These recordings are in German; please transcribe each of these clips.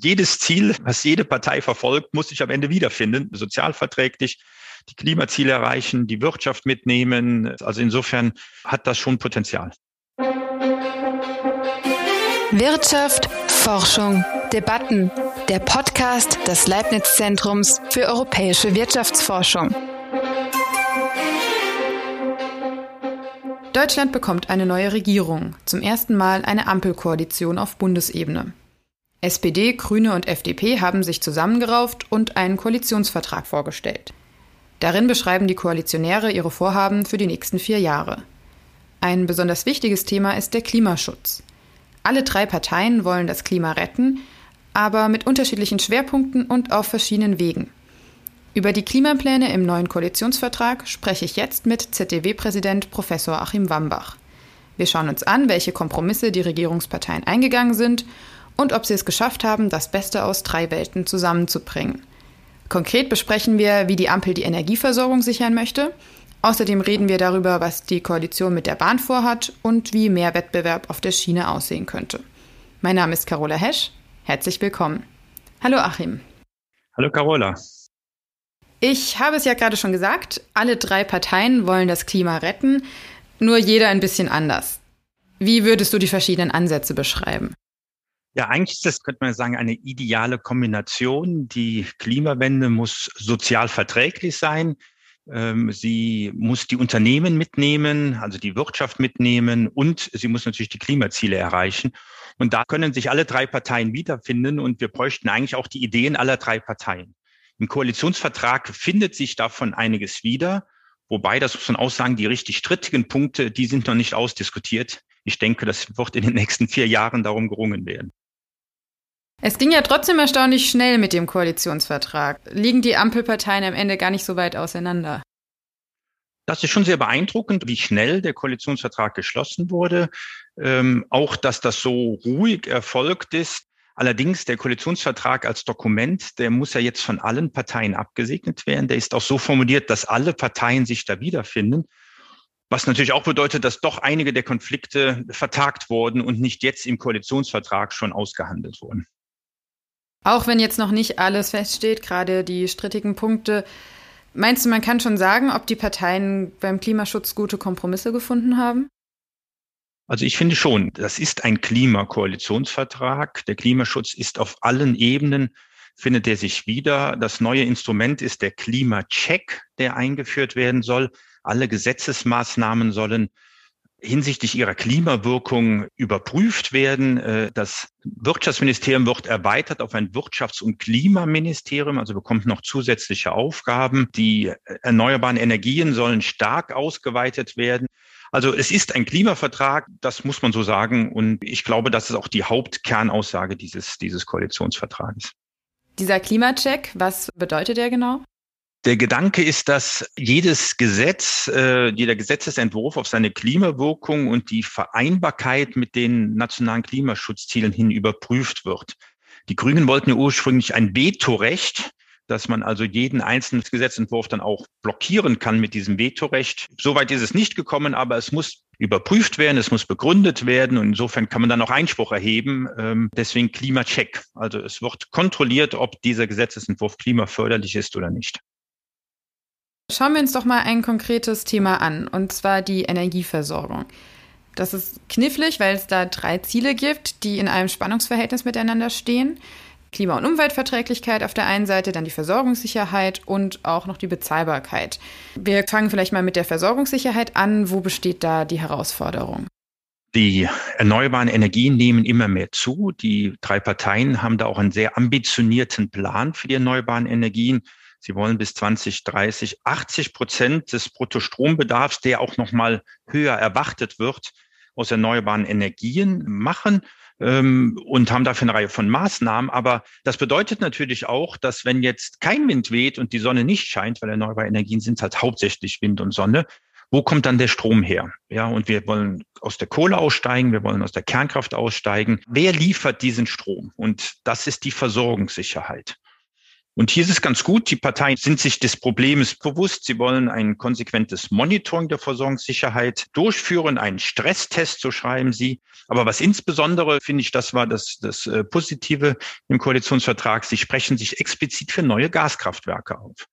Jedes Ziel, was jede Partei verfolgt, muss sich am Ende wiederfinden. Sozialverträglich, die Klimaziele erreichen, die Wirtschaft mitnehmen. Also insofern hat das schon Potenzial. Wirtschaft, Forschung, Debatten. Der Podcast des Leibniz-Zentrums für europäische Wirtschaftsforschung. Deutschland bekommt eine neue Regierung, zum ersten Mal eine Ampelkoalition auf Bundesebene. SPD, Grüne und FDP haben sich zusammengerauft und einen Koalitionsvertrag vorgestellt. Darin beschreiben die Koalitionäre ihre Vorhaben für die nächsten vier Jahre. Ein besonders wichtiges Thema ist der Klimaschutz. Alle drei Parteien wollen das Klima retten, aber mit unterschiedlichen Schwerpunkten und auf verschiedenen Wegen. Über die Klimapläne im neuen Koalitionsvertrag spreche ich jetzt mit ZDW-Präsident Professor Achim Wambach. Wir schauen uns an, welche Kompromisse die Regierungsparteien eingegangen sind und ob sie es geschafft haben, das Beste aus drei Welten zusammenzubringen. Konkret besprechen wir, wie die Ampel die Energieversorgung sichern möchte. Außerdem reden wir darüber, was die Koalition mit der Bahn vorhat und wie mehr Wettbewerb auf der Schiene aussehen könnte. Mein Name ist Carola Hesch. Herzlich willkommen. Hallo Achim. Hallo Carola. Ich habe es ja gerade schon gesagt, alle drei Parteien wollen das Klima retten, nur jeder ein bisschen anders. Wie würdest du die verschiedenen Ansätze beschreiben? Ja, eigentlich ist das, könnte man sagen, eine ideale Kombination. Die Klimawende muss sozial verträglich sein. Ähm, sie muss die Unternehmen mitnehmen, also die Wirtschaft mitnehmen und sie muss natürlich die Klimaziele erreichen. Und da können sich alle drei Parteien wiederfinden und wir bräuchten eigentlich auch die Ideen aller drei Parteien. Im Koalitionsvertrag findet sich davon einiges wieder. Wobei, das muss man auch sagen, die richtig strittigen Punkte, die sind noch nicht ausdiskutiert. Ich denke, das wird in den nächsten vier Jahren darum gerungen werden. Es ging ja trotzdem erstaunlich schnell mit dem Koalitionsvertrag. Liegen die Ampelparteien am Ende gar nicht so weit auseinander? Das ist schon sehr beeindruckend, wie schnell der Koalitionsvertrag geschlossen wurde. Ähm, auch, dass das so ruhig erfolgt ist. Allerdings der Koalitionsvertrag als Dokument, der muss ja jetzt von allen Parteien abgesegnet werden. Der ist auch so formuliert, dass alle Parteien sich da wiederfinden. Was natürlich auch bedeutet, dass doch einige der Konflikte vertagt wurden und nicht jetzt im Koalitionsvertrag schon ausgehandelt wurden. Auch wenn jetzt noch nicht alles feststeht, gerade die strittigen Punkte, meinst du, man kann schon sagen, ob die Parteien beim Klimaschutz gute Kompromisse gefunden haben? Also ich finde schon, das ist ein Klimakoalitionsvertrag. Der Klimaschutz ist auf allen Ebenen, findet er sich wieder. Das neue Instrument ist der Klimacheck, der eingeführt werden soll. Alle Gesetzesmaßnahmen sollen hinsichtlich ihrer Klimawirkung überprüft werden. Äh, das Wirtschaftsministerium wird erweitert auf ein Wirtschafts- und Klimaministerium, also bekommt noch zusätzliche Aufgaben. Die erneuerbaren Energien sollen stark ausgeweitet werden. Also es ist ein Klimavertrag, das muss man so sagen. Und ich glaube, das ist auch die Hauptkernaussage dieses, dieses Koalitionsvertrages. Dieser Klimacheck, was bedeutet der genau? Der Gedanke ist, dass jedes Gesetz, äh, jeder Gesetzesentwurf auf seine Klimawirkung und die Vereinbarkeit mit den nationalen Klimaschutzzielen hin überprüft wird. Die Grünen wollten ja ursprünglich ein Vetorecht dass man also jeden einzelnen Gesetzentwurf dann auch blockieren kann mit diesem Vetorecht. Soweit ist es nicht gekommen, aber es muss überprüft werden, es muss begründet werden und insofern kann man dann auch Einspruch erheben. Ähm, deswegen Klimacheck. Also es wird kontrolliert, ob dieser Gesetzentwurf klimaförderlich ist oder nicht. Schauen wir uns doch mal ein konkretes Thema an, und zwar die Energieversorgung. Das ist knifflig, weil es da drei Ziele gibt, die in einem Spannungsverhältnis miteinander stehen. Klima- und Umweltverträglichkeit auf der einen Seite, dann die Versorgungssicherheit und auch noch die Bezahlbarkeit. Wir fangen vielleicht mal mit der Versorgungssicherheit an. Wo besteht da die Herausforderung? Die erneuerbaren Energien nehmen immer mehr zu. Die drei Parteien haben da auch einen sehr ambitionierten Plan für die erneuerbaren Energien. Sie wollen bis 2030 80 Prozent des Bruttostrombedarfs, der auch noch mal höher erwartet wird, aus erneuerbaren Energien machen ähm, und haben dafür eine Reihe von Maßnahmen. Aber das bedeutet natürlich auch, dass wenn jetzt kein Wind weht und die Sonne nicht scheint, weil erneuerbare Energien sind halt hauptsächlich Wind und Sonne, wo kommt dann der Strom her? Ja, und wir wollen aus der Kohle aussteigen, wir wollen aus der Kernkraft aussteigen. Wer liefert diesen Strom? Und das ist die Versorgungssicherheit. Und hier ist es ganz gut, die Parteien sind sich des Problems bewusst. Sie wollen ein konsequentes Monitoring der Versorgungssicherheit durchführen, einen Stresstest, so schreiben sie. Aber was insbesondere, finde ich, das war das, das äh, Positive im Koalitionsvertrag, sie sprechen sich explizit für neue Gaskraftwerke auf.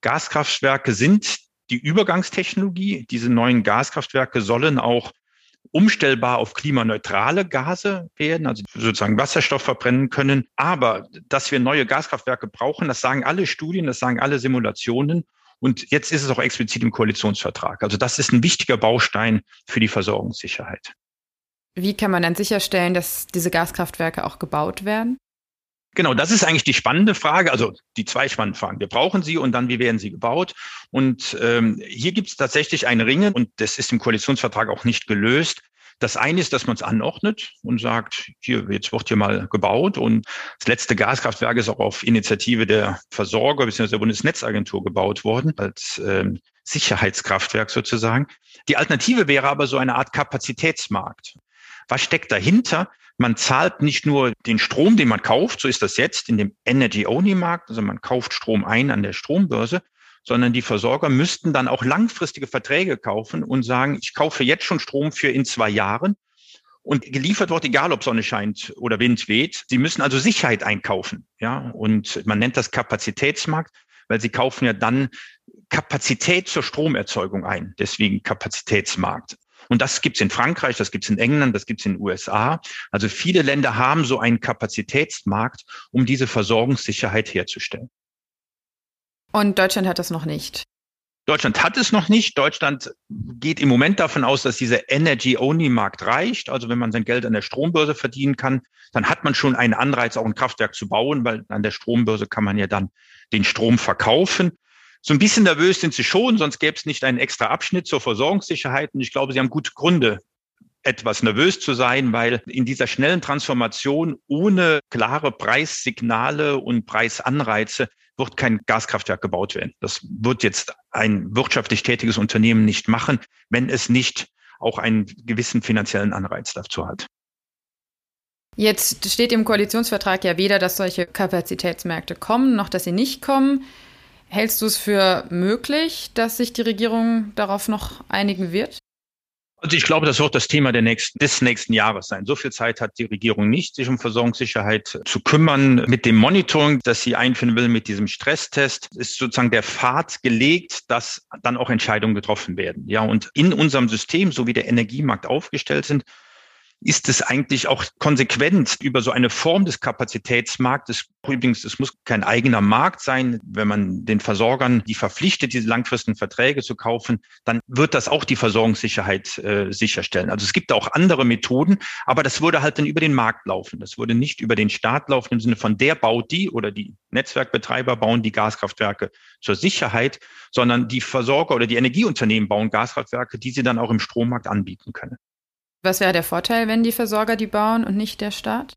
Gaskraftwerke sind die Übergangstechnologie. Diese neuen Gaskraftwerke sollen auch umstellbar auf klimaneutrale Gase werden, also sozusagen Wasserstoff verbrennen können. Aber dass wir neue Gaskraftwerke brauchen, das sagen alle Studien, das sagen alle Simulationen. Und jetzt ist es auch explizit im Koalitionsvertrag. Also das ist ein wichtiger Baustein für die Versorgungssicherheit. Wie kann man dann sicherstellen, dass diese Gaskraftwerke auch gebaut werden? Genau, das ist eigentlich die spannende Frage, also die zwei spannenden Fragen. Wir brauchen sie und dann, wie werden sie gebaut? Und ähm, hier gibt es tatsächlich ein Ringen und das ist im Koalitionsvertrag auch nicht gelöst. Das eine ist, dass man es anordnet und sagt, hier, jetzt wird hier mal gebaut. Und das letzte Gaskraftwerk ist auch auf Initiative der Versorger bzw. der Bundesnetzagentur gebaut worden, als ähm, Sicherheitskraftwerk sozusagen. Die Alternative wäre aber so eine Art Kapazitätsmarkt. Was steckt dahinter? Man zahlt nicht nur den Strom, den man kauft, so ist das jetzt in dem Energy-Only-Markt, also man kauft Strom ein an der Strombörse, sondern die Versorger müssten dann auch langfristige Verträge kaufen und sagen, ich kaufe jetzt schon Strom für in zwei Jahren und geliefert wird, egal ob Sonne scheint oder Wind weht. Sie müssen also Sicherheit einkaufen, ja, und man nennt das Kapazitätsmarkt, weil sie kaufen ja dann Kapazität zur Stromerzeugung ein, deswegen Kapazitätsmarkt. Und das gibt's in Frankreich, das gibt's in England, das gibt's in den USA. Also viele Länder haben so einen Kapazitätsmarkt, um diese Versorgungssicherheit herzustellen. Und Deutschland hat das noch nicht. Deutschland hat es noch nicht. Deutschland geht im Moment davon aus, dass dieser Energy-Only-Markt reicht. Also wenn man sein Geld an der Strombörse verdienen kann, dann hat man schon einen Anreiz, auch ein Kraftwerk zu bauen, weil an der Strombörse kann man ja dann den Strom verkaufen. So ein bisschen nervös sind sie schon, sonst gäbe es nicht einen extra Abschnitt zur Versorgungssicherheit. Und ich glaube, sie haben gute Gründe, etwas nervös zu sein, weil in dieser schnellen Transformation ohne klare Preissignale und Preisanreize wird kein Gaskraftwerk gebaut werden. Das wird jetzt ein wirtschaftlich tätiges Unternehmen nicht machen, wenn es nicht auch einen gewissen finanziellen Anreiz dazu hat. Jetzt steht im Koalitionsvertrag ja weder, dass solche Kapazitätsmärkte kommen, noch dass sie nicht kommen. Hältst du es für möglich, dass sich die Regierung darauf noch einigen wird? Also ich glaube, das wird das Thema nächsten, des nächsten Jahres sein. So viel Zeit hat die Regierung nicht, sich um Versorgungssicherheit zu kümmern. Mit dem Monitoring, das sie einführen will, mit diesem Stresstest, ist sozusagen der Pfad gelegt, dass dann auch Entscheidungen getroffen werden. Ja, und in unserem System, so wie der Energiemarkt aufgestellt sind, ist es eigentlich auch konsequent über so eine Form des Kapazitätsmarktes. Übrigens, es muss kein eigener Markt sein. Wenn man den Versorgern die verpflichtet, diese langfristigen Verträge zu kaufen, dann wird das auch die Versorgungssicherheit äh, sicherstellen. Also es gibt auch andere Methoden, aber das würde halt dann über den Markt laufen. Das würde nicht über den Staat laufen im Sinne von der baut die oder die Netzwerkbetreiber bauen die Gaskraftwerke zur Sicherheit, sondern die Versorger oder die Energieunternehmen bauen Gaskraftwerke, die sie dann auch im Strommarkt anbieten können. Was wäre der Vorteil, wenn die Versorger die bauen und nicht der Staat?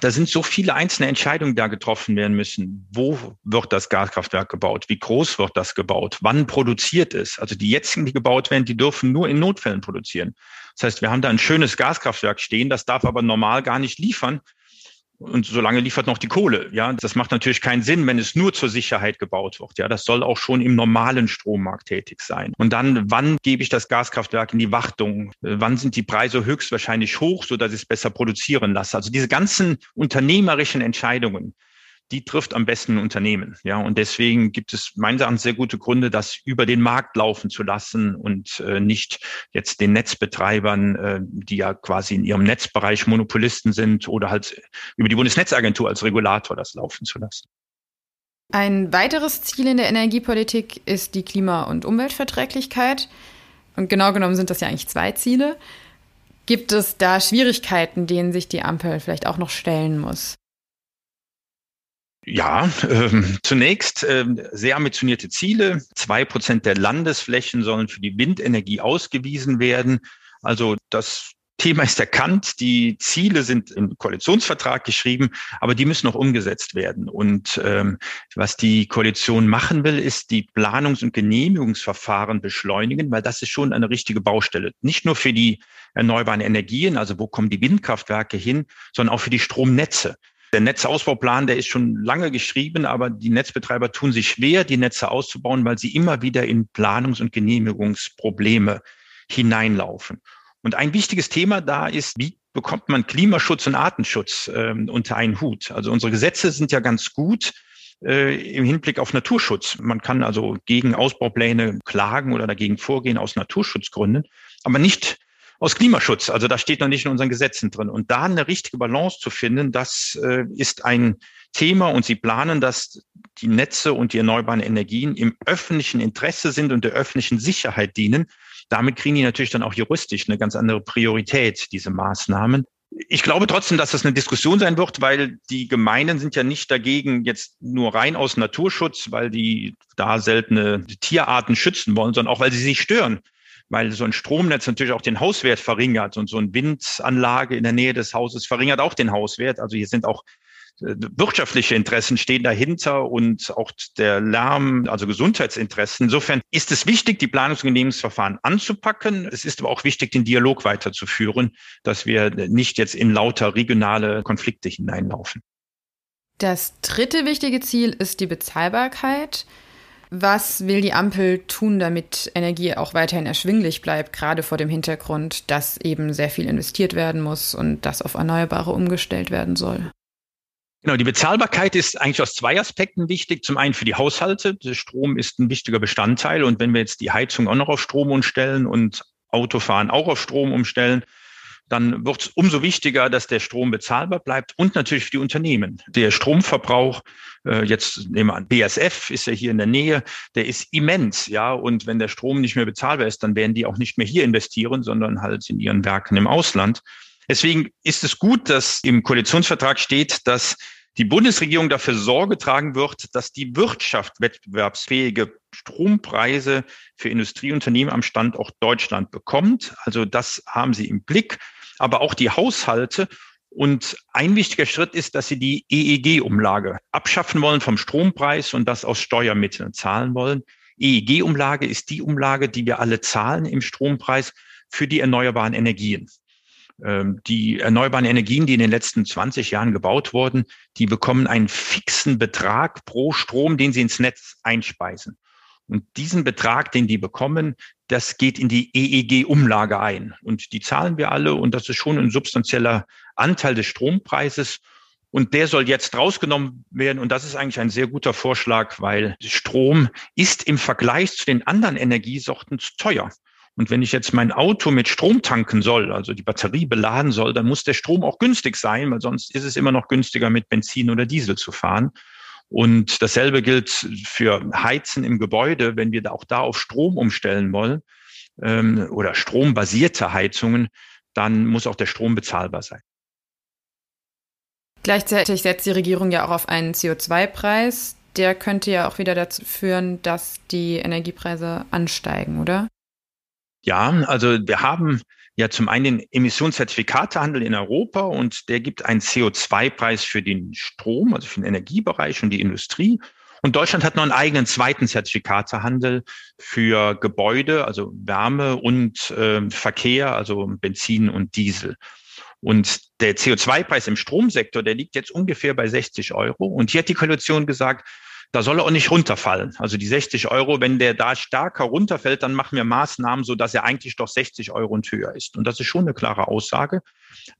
Da sind so viele einzelne Entscheidungen da getroffen werden müssen. Wo wird das Gaskraftwerk gebaut? Wie groß wird das gebaut? Wann produziert es? Also die jetzigen, die gebaut werden, die dürfen nur in Notfällen produzieren. Das heißt, wir haben da ein schönes Gaskraftwerk stehen, das darf aber normal gar nicht liefern, und solange liefert noch die Kohle. Ja, das macht natürlich keinen Sinn, wenn es nur zur Sicherheit gebaut wird. Ja, das soll auch schon im normalen Strommarkt tätig sein. Und dann, wann gebe ich das Gaskraftwerk in die Wartung? Wann sind die Preise höchstwahrscheinlich hoch, so dass ich es besser produzieren lasse? Also diese ganzen unternehmerischen Entscheidungen, die trifft am besten ein Unternehmen. Ja, und deswegen gibt es meines Erachtens sehr gute Gründe, das über den Markt laufen zu lassen und äh, nicht jetzt den Netzbetreibern, äh, die ja quasi in ihrem Netzbereich Monopolisten sind oder halt über die Bundesnetzagentur als Regulator das laufen zu lassen. Ein weiteres Ziel in der Energiepolitik ist die Klima- und Umweltverträglichkeit. Und genau genommen sind das ja eigentlich zwei Ziele. Gibt es da Schwierigkeiten, denen sich die Ampel vielleicht auch noch stellen muss? Ja, ähm, zunächst ähm, sehr ambitionierte Ziele. Zwei Prozent der Landesflächen sollen für die Windenergie ausgewiesen werden. Also das Thema ist erkannt, die Ziele sind im Koalitionsvertrag geschrieben, aber die müssen noch umgesetzt werden. Und ähm, was die Koalition machen will, ist die Planungs- und Genehmigungsverfahren beschleunigen, weil das ist schon eine richtige Baustelle. Nicht nur für die erneuerbaren Energien, also wo kommen die Windkraftwerke hin, sondern auch für die Stromnetze. Der Netzausbauplan, der ist schon lange geschrieben, aber die Netzbetreiber tun sich schwer, die Netze auszubauen, weil sie immer wieder in Planungs- und Genehmigungsprobleme hineinlaufen. Und ein wichtiges Thema da ist, wie bekommt man Klimaschutz und Artenschutz äh, unter einen Hut? Also unsere Gesetze sind ja ganz gut äh, im Hinblick auf Naturschutz. Man kann also gegen Ausbaupläne klagen oder dagegen vorgehen aus Naturschutzgründen, aber nicht aus Klimaschutz. Also das steht noch nicht in unseren Gesetzen drin. Und da eine richtige Balance zu finden, das äh, ist ein Thema. Und Sie planen, dass die Netze und die erneuerbaren Energien im öffentlichen Interesse sind und der öffentlichen Sicherheit dienen. Damit kriegen die natürlich dann auch juristisch eine ganz andere Priorität, diese Maßnahmen. Ich glaube trotzdem, dass das eine Diskussion sein wird, weil die Gemeinden sind ja nicht dagegen jetzt nur rein aus Naturschutz, weil die da seltene Tierarten schützen wollen, sondern auch, weil sie sich stören weil so ein Stromnetz natürlich auch den Hauswert verringert und so eine Windanlage in der Nähe des Hauses verringert auch den Hauswert. Also hier sind auch äh, wirtschaftliche Interessen stehen dahinter und auch der Lärm, also Gesundheitsinteressen. Insofern ist es wichtig, die Planungs- und Genehmigungsverfahren anzupacken. Es ist aber auch wichtig, den Dialog weiterzuführen, dass wir nicht jetzt in lauter regionale Konflikte hineinlaufen. Das dritte wichtige Ziel ist die Bezahlbarkeit. Was will die Ampel tun, damit Energie auch weiterhin erschwinglich bleibt, gerade vor dem Hintergrund, dass eben sehr viel investiert werden muss und das auf Erneuerbare umgestellt werden soll? Genau, die Bezahlbarkeit ist eigentlich aus zwei Aspekten wichtig. Zum einen für die Haushalte. Der Strom ist ein wichtiger Bestandteil. Und wenn wir jetzt die Heizung auch noch auf Strom umstellen und Autofahren auch auf Strom umstellen, dann wird es umso wichtiger, dass der Strom bezahlbar bleibt und natürlich für die Unternehmen. Der Stromverbrauch, äh, jetzt nehmen wir an, BSF ist ja hier in der Nähe, der ist immens, ja. Und wenn der Strom nicht mehr bezahlbar ist, dann werden die auch nicht mehr hier investieren, sondern halt in ihren Werken im Ausland. Deswegen ist es gut, dass im Koalitionsvertrag steht, dass die Bundesregierung dafür Sorge tragen wird, dass die Wirtschaft wettbewerbsfähige Strompreise für Industrieunternehmen am Standort Deutschland bekommt. Also das haben Sie im Blick aber auch die Haushalte. Und ein wichtiger Schritt ist, dass sie die EEG-Umlage abschaffen wollen vom Strompreis und das aus Steuermitteln zahlen wollen. EEG-Umlage ist die Umlage, die wir alle zahlen im Strompreis für die erneuerbaren Energien. Ähm, die erneuerbaren Energien, die in den letzten 20 Jahren gebaut wurden, die bekommen einen fixen Betrag pro Strom, den sie ins Netz einspeisen. Und diesen Betrag, den die bekommen, das geht in die EEG-Umlage ein. Und die zahlen wir alle. Und das ist schon ein substanzieller Anteil des Strompreises. Und der soll jetzt rausgenommen werden. Und das ist eigentlich ein sehr guter Vorschlag, weil Strom ist im Vergleich zu den anderen Energiesorten zu teuer. Und wenn ich jetzt mein Auto mit Strom tanken soll, also die Batterie beladen soll, dann muss der Strom auch günstig sein, weil sonst ist es immer noch günstiger, mit Benzin oder Diesel zu fahren. Und dasselbe gilt für Heizen im Gebäude, wenn wir da auch da auf Strom umstellen wollen ähm, oder strombasierte Heizungen, dann muss auch der Strom bezahlbar sein. Gleichzeitig setzt die Regierung ja auch auf einen CO2-Preis. Der könnte ja auch wieder dazu führen, dass die Energiepreise ansteigen, oder? Ja, also wir haben ja zum einen den Emissionszertifikatehandel in Europa und der gibt einen CO2-Preis für den Strom, also für den Energiebereich und die Industrie. Und Deutschland hat noch einen eigenen zweiten Zertifikatehandel für Gebäude, also Wärme und äh, Verkehr, also Benzin und Diesel. Und der CO2-Preis im Stromsektor, der liegt jetzt ungefähr bei 60 Euro. Und hier hat die Koalition gesagt, da soll er auch nicht runterfallen. Also die 60 Euro, wenn der da stärker runterfällt, dann machen wir Maßnahmen, so dass er eigentlich doch 60 Euro und höher ist. Und das ist schon eine klare Aussage.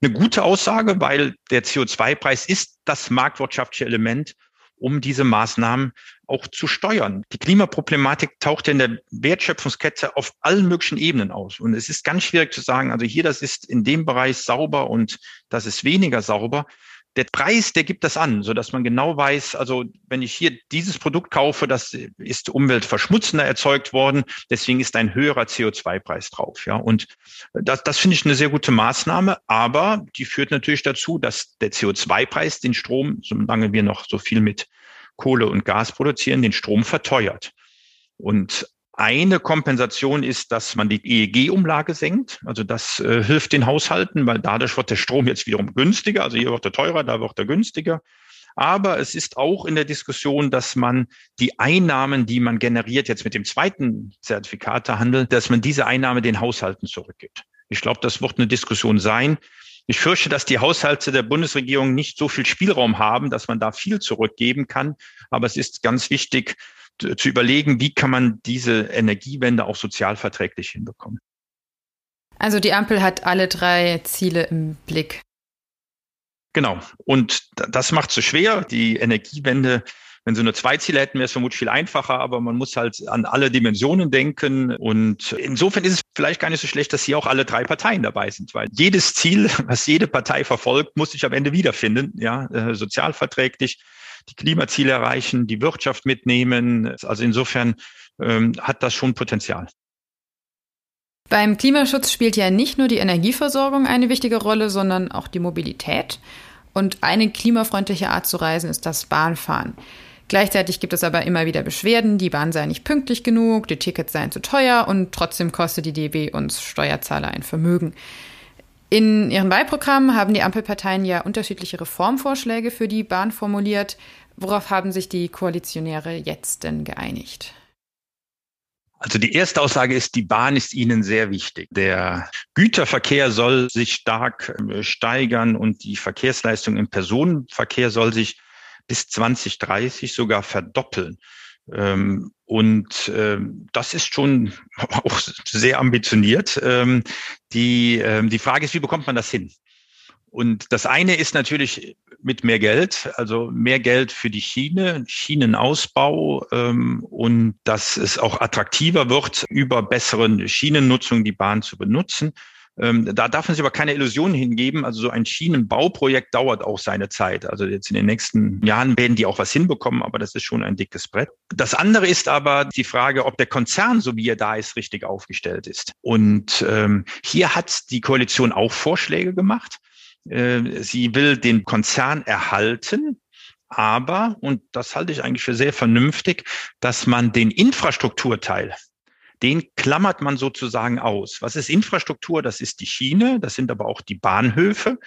Eine gute Aussage, weil der CO2-Preis ist das marktwirtschaftliche Element, um diese Maßnahmen auch zu steuern. Die Klimaproblematik taucht in der Wertschöpfungskette auf allen möglichen Ebenen aus. Und es ist ganz schwierig zu sagen, also hier, das ist in dem Bereich sauber und das ist weniger sauber der Preis, der gibt das an, so dass man genau weiß, also wenn ich hier dieses Produkt kaufe, das ist umweltverschmutzender erzeugt worden, deswegen ist ein höherer CO2-Preis drauf. Ja, und das, das finde ich eine sehr gute Maßnahme, aber die führt natürlich dazu, dass der CO2-Preis den Strom, solange wir noch so viel mit Kohle und Gas produzieren, den Strom verteuert. Und eine Kompensation ist, dass man die EEG-Umlage senkt. Also das äh, hilft den Haushalten, weil dadurch wird der Strom jetzt wiederum günstiger. Also hier wird er teurer, da wird er günstiger. Aber es ist auch in der Diskussion, dass man die Einnahmen, die man generiert jetzt mit dem zweiten Zertifikatehandel, dass man diese Einnahme den Haushalten zurückgibt. Ich glaube, das wird eine Diskussion sein. Ich fürchte, dass die Haushalte der Bundesregierung nicht so viel Spielraum haben, dass man da viel zurückgeben kann. Aber es ist ganz wichtig zu überlegen, wie kann man diese Energiewende auch sozialverträglich hinbekommen. Also die Ampel hat alle drei Ziele im Blick. Genau. Und das macht es so schwer. Die Energiewende wenn sie nur zwei Ziele hätten, wäre es vermutlich viel einfacher, aber man muss halt an alle Dimensionen denken. Und insofern ist es vielleicht gar nicht so schlecht, dass hier auch alle drei Parteien dabei sind, weil jedes Ziel, was jede Partei verfolgt, muss sich am Ende wiederfinden, ja, äh, sozialverträglich, die Klimaziele erreichen, die Wirtschaft mitnehmen. Also insofern ähm, hat das schon Potenzial. Beim Klimaschutz spielt ja nicht nur die Energieversorgung eine wichtige Rolle, sondern auch die Mobilität. Und eine klimafreundliche Art zu reisen ist das Bahnfahren. Gleichzeitig gibt es aber immer wieder Beschwerden, die Bahn sei nicht pünktlich genug, die Tickets seien zu teuer und trotzdem kostet die DB uns Steuerzahler ein Vermögen. In ihren Wahlprogrammen haben die Ampelparteien ja unterschiedliche Reformvorschläge für die Bahn formuliert. Worauf haben sich die Koalitionäre jetzt denn geeinigt? Also die erste Aussage ist, die Bahn ist ihnen sehr wichtig. Der Güterverkehr soll sich stark äh, steigern und die Verkehrsleistung im Personenverkehr soll sich bis 2030 sogar verdoppeln. Ähm, und ähm, das ist schon auch sehr ambitioniert. Ähm, die, die Frage ist, wie bekommt man das hin? Und das eine ist natürlich mit mehr Geld, also mehr Geld für die Schiene, Schienenausbau ähm, und dass es auch attraktiver wird, über besseren Schienennutzung die Bahn zu benutzen. Ähm, da darf man sich aber keine Illusionen hingeben. Also so ein Schienenbauprojekt dauert auch seine Zeit. Also jetzt in den nächsten Jahren werden die auch was hinbekommen, aber das ist schon ein dickes Brett. Das andere ist aber die Frage, ob der Konzern, so wie er da ist, richtig aufgestellt ist. Und ähm, hier hat die Koalition auch Vorschläge gemacht. Äh, sie will den Konzern erhalten, aber, und das halte ich eigentlich für sehr vernünftig, dass man den Infrastrukturteil, den klammert man sozusagen aus. Was ist Infrastruktur? Das ist die Schiene, das sind aber auch die Bahnhöfe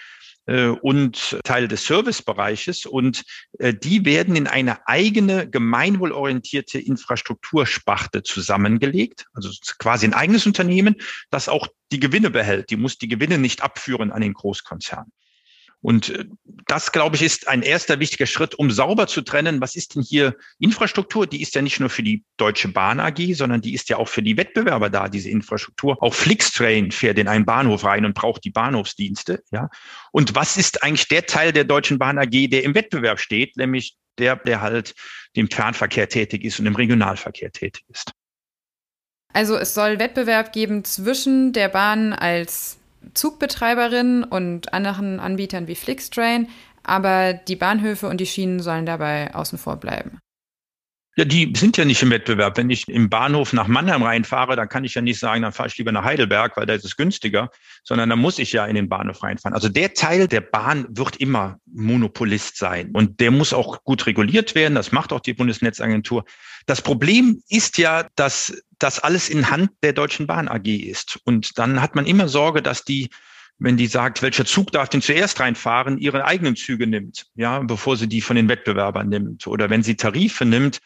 äh, und Teile des Servicebereiches. Und äh, die werden in eine eigene gemeinwohlorientierte Infrastruktursparte zusammengelegt, also quasi ein eigenes Unternehmen, das auch die Gewinne behält. Die muss die Gewinne nicht abführen an den Großkonzern. Und äh, das, glaube ich, ist ein erster wichtiger Schritt, um sauber zu trennen, was ist denn hier Infrastruktur? Die ist ja nicht nur für die Deutsche Bahn AG, sondern die ist ja auch für die Wettbewerber da, diese Infrastruktur. Auch Flixtrain fährt in einen Bahnhof rein und braucht die Bahnhofsdienste. Ja. Und was ist eigentlich der Teil der Deutschen Bahn AG, der im Wettbewerb steht, nämlich der, der halt im Fernverkehr tätig ist und im Regionalverkehr tätig ist? Also es soll Wettbewerb geben zwischen der Bahn als Zugbetreiberin und anderen Anbietern wie Flixtrain, aber die Bahnhöfe und die Schienen sollen dabei außen vor bleiben. Ja, die sind ja nicht im Wettbewerb. Wenn ich im Bahnhof nach Mannheim reinfahre, dann kann ich ja nicht sagen, dann fahre ich lieber nach Heidelberg, weil da ist es günstiger, sondern dann muss ich ja in den Bahnhof reinfahren. Also der Teil der Bahn wird immer Monopolist sein und der muss auch gut reguliert werden. Das macht auch die Bundesnetzagentur. Das Problem ist ja, dass das alles in Hand der Deutschen Bahn AG ist. Und dann hat man immer Sorge, dass die wenn die sagt, welcher Zug darf denn zuerst reinfahren, ihre eigenen Züge nimmt, ja, bevor sie die von den Wettbewerbern nimmt. Oder wenn sie Tarife nimmt,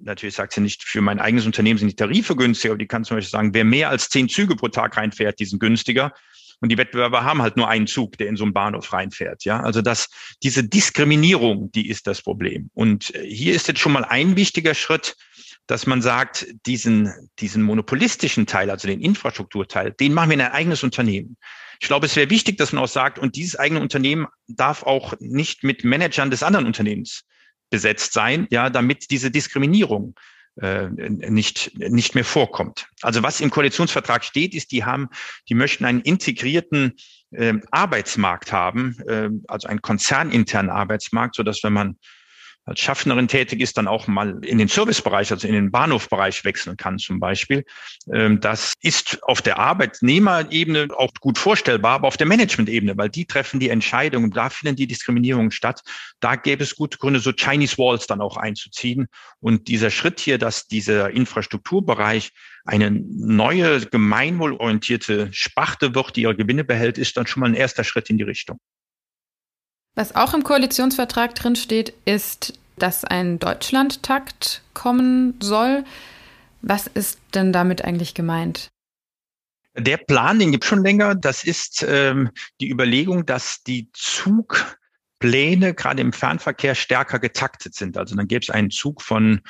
natürlich sagt sie nicht, für mein eigenes Unternehmen sind die Tarife günstiger, aber die kann zum Beispiel sagen, wer mehr als zehn Züge pro Tag reinfährt, die sind günstiger. Und die Wettbewerber haben halt nur einen Zug, der in so einen Bahnhof reinfährt. Ja, also das, diese Diskriminierung, die ist das Problem. Und hier ist jetzt schon mal ein wichtiger Schritt, dass man sagt, diesen, diesen monopolistischen Teil, also den Infrastrukturteil, den machen wir in ein eigenes Unternehmen. Ich glaube, es wäre wichtig, dass man auch sagt, und dieses eigene Unternehmen darf auch nicht mit Managern des anderen Unternehmens besetzt sein, ja, damit diese Diskriminierung äh, nicht, nicht mehr vorkommt. Also was im Koalitionsvertrag steht, ist, die haben, die möchten einen integrierten äh, Arbeitsmarkt haben, äh, also einen konzerninternen Arbeitsmarkt, so dass wenn man als Schaffnerin tätig ist, dann auch mal in den Servicebereich, also in den Bahnhofbereich wechseln kann zum Beispiel. Ähm, das ist auf der Arbeitnehmerebene auch gut vorstellbar, aber auf der Managementebene, weil die treffen die Entscheidungen, da finden die Diskriminierungen statt. Da gäbe es gute Gründe, so Chinese Walls dann auch einzuziehen. Und dieser Schritt hier, dass dieser Infrastrukturbereich eine neue gemeinwohlorientierte Sparte wird, die ihre Gewinne behält, ist dann schon mal ein erster Schritt in die Richtung. Was auch im Koalitionsvertrag drin steht, ist, dass ein Deutschlandtakt kommen soll. Was ist denn damit eigentlich gemeint? Der Plan, den gibt schon länger. Das ist ähm, die Überlegung, dass die Zugpläne gerade im Fernverkehr stärker getaktet sind. Also dann gäbe es einen Zug von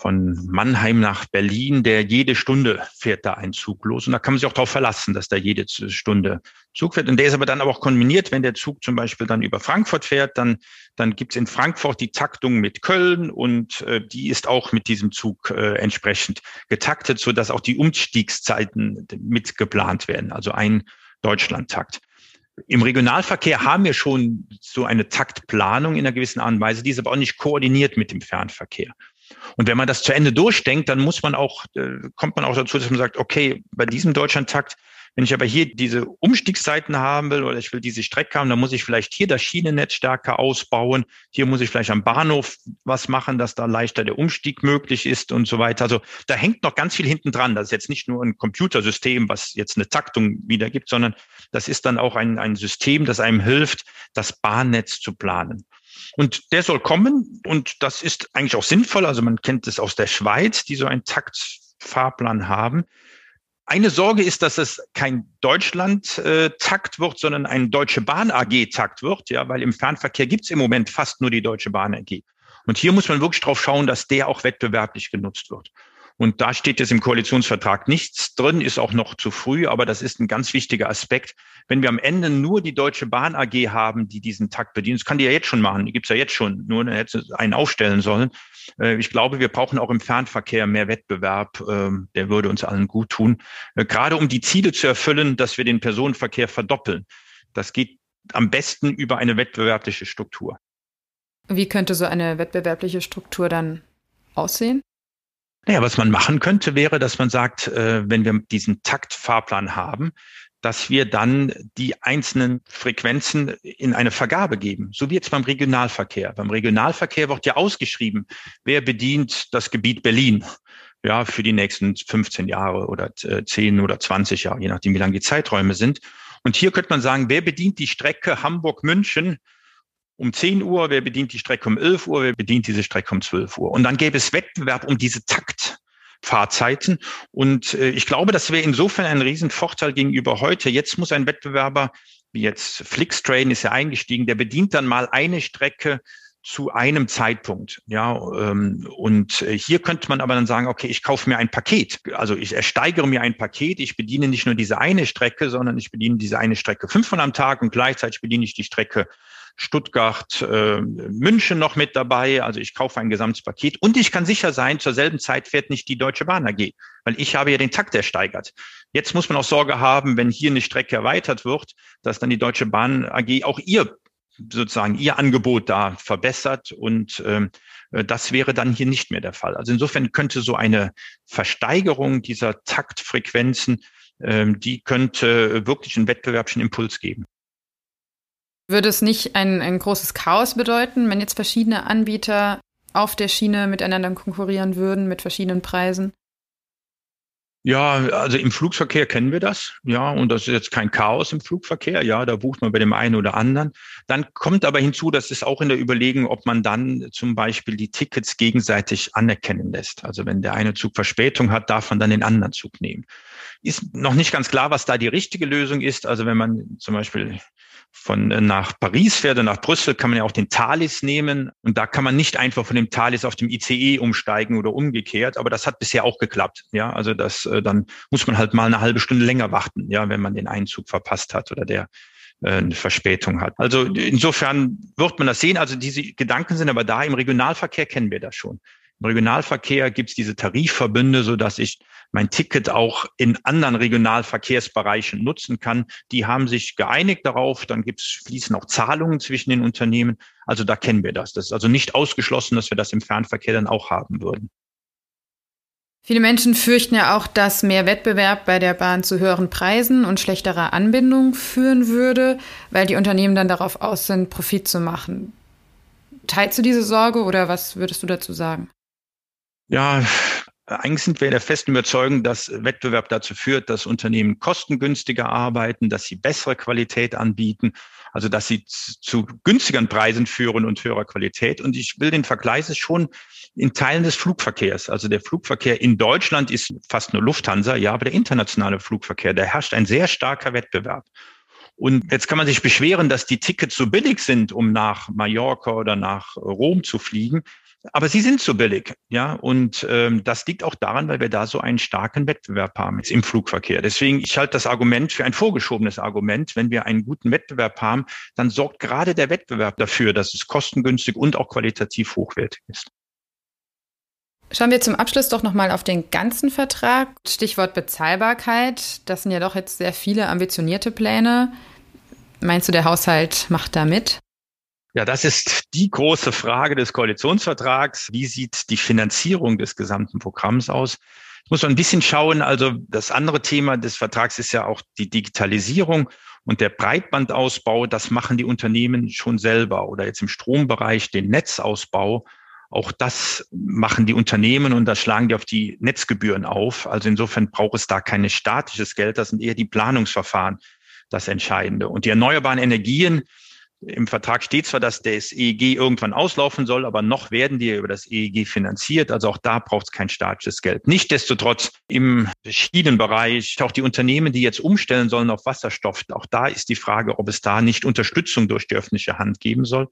von Mannheim nach Berlin, der jede Stunde fährt da ein Zug los. Und da kann man sich auch darauf verlassen, dass da jede Stunde Zug fährt. Und der ist aber dann aber auch kombiniert, wenn der Zug zum Beispiel dann über Frankfurt fährt, dann, dann gibt es in Frankfurt die Taktung mit Köln und äh, die ist auch mit diesem Zug äh, entsprechend getaktet, so dass auch die Umstiegszeiten mitgeplant werden. Also ein Deutschlandtakt. Im Regionalverkehr haben wir schon so eine Taktplanung in einer gewissen Art und Weise, die ist aber auch nicht koordiniert mit dem Fernverkehr. Und wenn man das zu Ende durchdenkt, dann muss man auch, äh, kommt man auch dazu, dass man sagt, okay, bei diesem Deutschlandtakt, wenn ich aber hier diese Umstiegszeiten haben will oder ich will diese Strecke haben, dann muss ich vielleicht hier das Schienennetz stärker ausbauen. Hier muss ich vielleicht am Bahnhof was machen, dass da leichter der Umstieg möglich ist und so weiter. Also da hängt noch ganz viel hinten dran. Das ist jetzt nicht nur ein Computersystem, was jetzt eine Taktung wiedergibt, sondern das ist dann auch ein, ein System, das einem hilft, das Bahnnetz zu planen. Und der soll kommen und das ist eigentlich auch sinnvoll. Also man kennt es aus der Schweiz, die so einen Taktfahrplan haben. Eine Sorge ist, dass es kein Deutschland-Takt wird, sondern ein Deutsche Bahn AG-Takt wird, ja, weil im Fernverkehr gibt es im Moment fast nur die Deutsche Bahn AG. Und hier muss man wirklich drauf schauen, dass der auch wettbewerblich genutzt wird. Und da steht jetzt im Koalitionsvertrag nichts drin, ist auch noch zu früh, aber das ist ein ganz wichtiger Aspekt. Wenn wir am Ende nur die Deutsche Bahn AG haben, die diesen Takt bedient, das kann die ja jetzt schon machen, die gibt's ja jetzt schon, nur hätte einen aufstellen sollen. Äh, ich glaube, wir brauchen auch im Fernverkehr mehr Wettbewerb. Ähm, der würde uns allen gut tun. Äh, gerade um die Ziele zu erfüllen, dass wir den Personenverkehr verdoppeln. Das geht am besten über eine wettbewerbliche Struktur. Wie könnte so eine wettbewerbliche Struktur dann aussehen? Naja, was man machen könnte, wäre, dass man sagt, äh, wenn wir diesen Taktfahrplan haben, dass wir dann die einzelnen Frequenzen in eine Vergabe geben, so wie jetzt beim Regionalverkehr. Beim Regionalverkehr wird ja ausgeschrieben, wer bedient das Gebiet Berlin ja, für die nächsten 15 Jahre oder 10 äh, oder 20 Jahre, je nachdem, wie lang die Zeiträume sind. Und hier könnte man sagen, wer bedient die Strecke Hamburg-München um 10 Uhr, wer bedient die Strecke um 11 Uhr, wer bedient diese Strecke um 12 Uhr. Und dann gäbe es Wettbewerb um diese Taktfahrzeiten. Und äh, ich glaube, das wäre insofern ein Riesenvorteil gegenüber heute. Jetzt muss ein Wettbewerber, wie jetzt Flixtrain ist ja eingestiegen, der bedient dann mal eine Strecke zu einem Zeitpunkt. Ja, ähm, und äh, hier könnte man aber dann sagen, okay, ich kaufe mir ein Paket. Also ich ersteigere mir ein Paket. Ich bediene nicht nur diese eine Strecke, sondern ich bediene diese eine Strecke fünfmal am Tag und gleichzeitig bediene ich die Strecke Stuttgart, äh, München noch mit dabei. Also ich kaufe ein Gesamtpaket und ich kann sicher sein, zur selben Zeit fährt nicht die Deutsche Bahn AG, weil ich habe ja den Takt ersteigert. Jetzt muss man auch Sorge haben, wenn hier eine Strecke erweitert wird, dass dann die Deutsche Bahn AG auch ihr sozusagen ihr Angebot da verbessert und ähm, das wäre dann hier nicht mehr der Fall. Also insofern könnte so eine Versteigerung dieser Taktfrequenzen, ähm, die könnte wirklich einen wettbewerblichen Impuls geben. Würde es nicht ein, ein großes Chaos bedeuten, wenn jetzt verschiedene Anbieter auf der Schiene miteinander konkurrieren würden mit verschiedenen Preisen? Ja, also im Flugverkehr kennen wir das, ja, und das ist jetzt kein Chaos im Flugverkehr, ja, da bucht man bei dem einen oder anderen. Dann kommt aber hinzu, das ist auch in der Überlegung, ob man dann zum Beispiel die Tickets gegenseitig anerkennen lässt. Also wenn der eine Zug Verspätung hat, darf man dann den anderen Zug nehmen. Ist noch nicht ganz klar, was da die richtige Lösung ist. Also wenn man zum Beispiel von äh, nach Paris fährt oder nach Brüssel, kann man ja auch den Thalys nehmen. Und da kann man nicht einfach von dem Thalys auf dem ICE umsteigen oder umgekehrt. Aber das hat bisher auch geklappt. Ja, also das, äh, dann muss man halt mal eine halbe Stunde länger warten, ja, wenn man den Einzug verpasst hat oder der äh, eine Verspätung hat. Also insofern wird man das sehen. Also diese Gedanken sind aber da. Im Regionalverkehr kennen wir das schon. Regionalverkehr gibt es diese Tarifverbünde, so dass ich mein Ticket auch in anderen Regionalverkehrsbereichen nutzen kann. Die haben sich geeinigt darauf. Dann gibt's fließen auch Zahlungen zwischen den Unternehmen. Also da kennen wir das. Das ist also nicht ausgeschlossen, dass wir das im Fernverkehr dann auch haben würden. Viele Menschen fürchten ja auch, dass mehr Wettbewerb bei der Bahn zu höheren Preisen und schlechterer Anbindung führen würde, weil die Unternehmen dann darauf aus sind, Profit zu machen. Teilst du diese Sorge oder was würdest du dazu sagen? Ja, eigentlich sind wir der festen Überzeugung, dass Wettbewerb dazu führt, dass Unternehmen kostengünstiger arbeiten, dass sie bessere Qualität anbieten, Also dass sie zu günstigeren Preisen führen und höherer Qualität. Und ich will den Vergleich schon in Teilen des Flugverkehrs. Also der Flugverkehr in Deutschland ist fast nur Lufthansa, ja, aber der internationale Flugverkehr, da herrscht ein sehr starker Wettbewerb. Und jetzt kann man sich beschweren, dass die Tickets so billig sind, um nach Mallorca oder nach Rom zu fliegen. Aber sie sind so billig, ja. Und ähm, das liegt auch daran, weil wir da so einen starken Wettbewerb haben jetzt im Flugverkehr. Deswegen, ich halte das Argument für ein vorgeschobenes Argument. Wenn wir einen guten Wettbewerb haben, dann sorgt gerade der Wettbewerb dafür, dass es kostengünstig und auch qualitativ hochwertig ist. Schauen wir zum Abschluss doch nochmal auf den ganzen Vertrag. Stichwort Bezahlbarkeit. Das sind ja doch jetzt sehr viele ambitionierte Pläne. Meinst du, der Haushalt macht da mit? Ja, das ist die große Frage des Koalitionsvertrags. Wie sieht die Finanzierung des gesamten Programms aus? Ich muss man ein bisschen schauen. Also das andere Thema des Vertrags ist ja auch die Digitalisierung und der Breitbandausbau. Das machen die Unternehmen schon selber oder jetzt im Strombereich den Netzausbau. Auch das machen die Unternehmen und da schlagen die auf die Netzgebühren auf. Also insofern braucht es da kein statisches Geld. Das sind eher die Planungsverfahren das Entscheidende. Und die erneuerbaren Energien, im Vertrag steht zwar, dass das EEG irgendwann auslaufen soll, aber noch werden die über das EEG finanziert. Also auch da braucht es kein staatliches Geld. Nichtsdestotrotz im Schienenbereich, auch die Unternehmen, die jetzt umstellen sollen auf Wasserstoff, auch da ist die Frage, ob es da nicht Unterstützung durch die öffentliche Hand geben soll.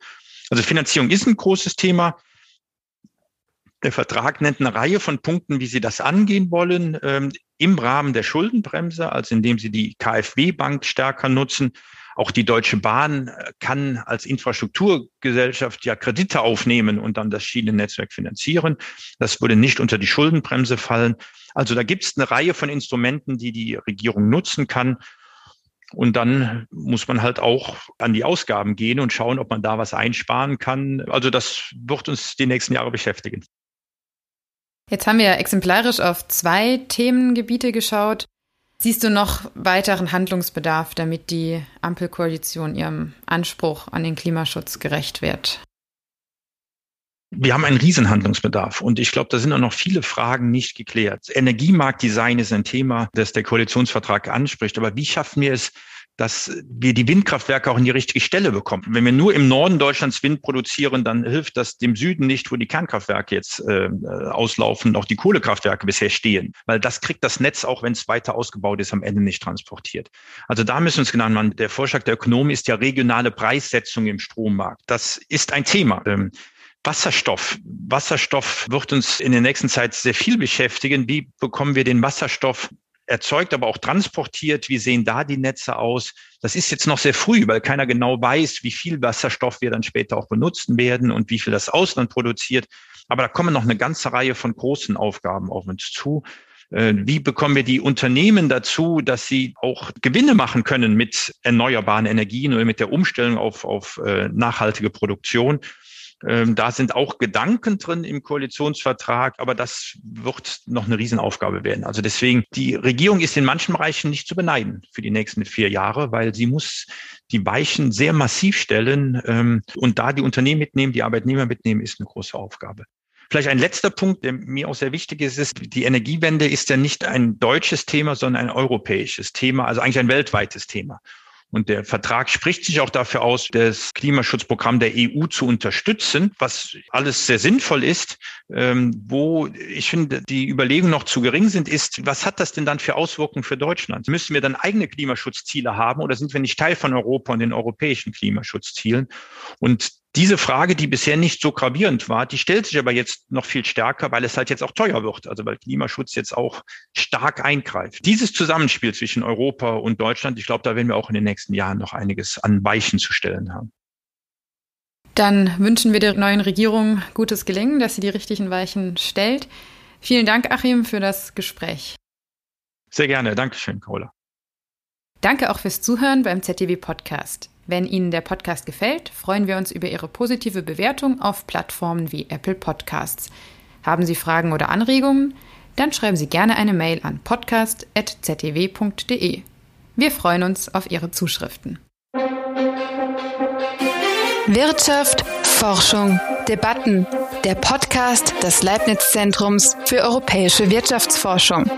Also Finanzierung ist ein großes Thema. Der Vertrag nennt eine Reihe von Punkten, wie Sie das angehen wollen, ähm, im Rahmen der Schuldenbremse, also indem Sie die KfW-Bank stärker nutzen. Auch die Deutsche Bahn äh, kann als Infrastrukturgesellschaft ja Kredite aufnehmen und dann das Schienennetzwerk finanzieren. Das würde nicht unter die Schuldenbremse fallen. Also da gibt es eine Reihe von Instrumenten, die die Regierung nutzen kann. Und dann muss man halt auch an die Ausgaben gehen und schauen, ob man da was einsparen kann. Also das wird uns die nächsten Jahre beschäftigen. Jetzt haben wir exemplarisch auf zwei Themengebiete geschaut. Siehst du noch weiteren Handlungsbedarf, damit die Ampelkoalition ihrem Anspruch an den Klimaschutz gerecht wird? Wir haben einen Riesenhandlungsbedarf und ich glaube, da sind auch noch viele Fragen nicht geklärt. Energiemarktdesign ist ein Thema, das der Koalitionsvertrag anspricht. Aber wie schaffen wir es, dass wir die Windkraftwerke auch in die richtige Stelle bekommen. Wenn wir nur im Norden Deutschlands Wind produzieren, dann hilft das dem Süden nicht, wo die Kernkraftwerke jetzt äh, auslaufen, auch die Kohlekraftwerke bisher stehen. Weil das kriegt das Netz, auch wenn es weiter ausgebaut ist, am Ende nicht transportiert. Also da müssen wir uns genannt machen. Der Vorschlag der Ökonomen ist ja regionale Preissetzung im Strommarkt. Das ist ein Thema. Ähm, Wasserstoff. Wasserstoff wird uns in der nächsten Zeit sehr viel beschäftigen. Wie bekommen wir den Wasserstoff erzeugt, aber auch transportiert. Wie sehen da die Netze aus? Das ist jetzt noch sehr früh, weil keiner genau weiß, wie viel Wasserstoff wir dann später auch benutzen werden und wie viel das Ausland produziert. Aber da kommen noch eine ganze Reihe von großen Aufgaben auf uns zu. Äh, wie bekommen wir die Unternehmen dazu, dass sie auch Gewinne machen können mit erneuerbaren Energien oder mit der Umstellung auf, auf äh, nachhaltige Produktion? Ähm, da sind auch Gedanken drin im Koalitionsvertrag, aber das wird noch eine Riesenaufgabe werden. Also deswegen, die Regierung ist in manchen Bereichen nicht zu beneiden für die nächsten vier Jahre, weil sie muss die Weichen sehr massiv stellen ähm, und da die Unternehmen mitnehmen, die Arbeitnehmer mitnehmen, ist eine große Aufgabe. Vielleicht ein letzter Punkt, der mir auch sehr wichtig ist, ist, die Energiewende ist ja nicht ein deutsches Thema, sondern ein europäisches Thema, also eigentlich ein weltweites Thema. Und der Vertrag spricht sich auch dafür aus, das Klimaschutzprogramm der EU zu unterstützen, was alles sehr sinnvoll ist. Ähm, wo ich finde, die Überlegungen noch zu gering sind, ist, was hat das denn dann für Auswirkungen für Deutschland? Müssen wir dann eigene Klimaschutzziele haben oder sind wir nicht Teil von Europa und den europäischen Klimaschutzzielen? Und diese Frage, die bisher nicht so gravierend war, die stellt sich aber jetzt noch viel stärker, weil es halt jetzt auch teuer wird, also weil Klimaschutz jetzt auch stark eingreift. Dieses Zusammenspiel zwischen Europa und Deutschland, ich glaube, da werden wir auch in den nächsten Jahren noch einiges an Weichen zu stellen haben. Dann wünschen wir der neuen Regierung gutes Gelingen, dass sie die richtigen Weichen stellt. Vielen Dank, Achim, für das Gespräch. Sehr gerne. Dankeschön, Carola. Danke auch fürs Zuhören beim ZDW Podcast. Wenn Ihnen der Podcast gefällt, freuen wir uns über Ihre positive Bewertung auf Plattformen wie Apple Podcasts. Haben Sie Fragen oder Anregungen? Dann schreiben Sie gerne eine Mail an podcast.ztw.de. Wir freuen uns auf Ihre Zuschriften. Wirtschaft, Forschung, Debatten. Der Podcast des Leibniz Zentrums für europäische Wirtschaftsforschung.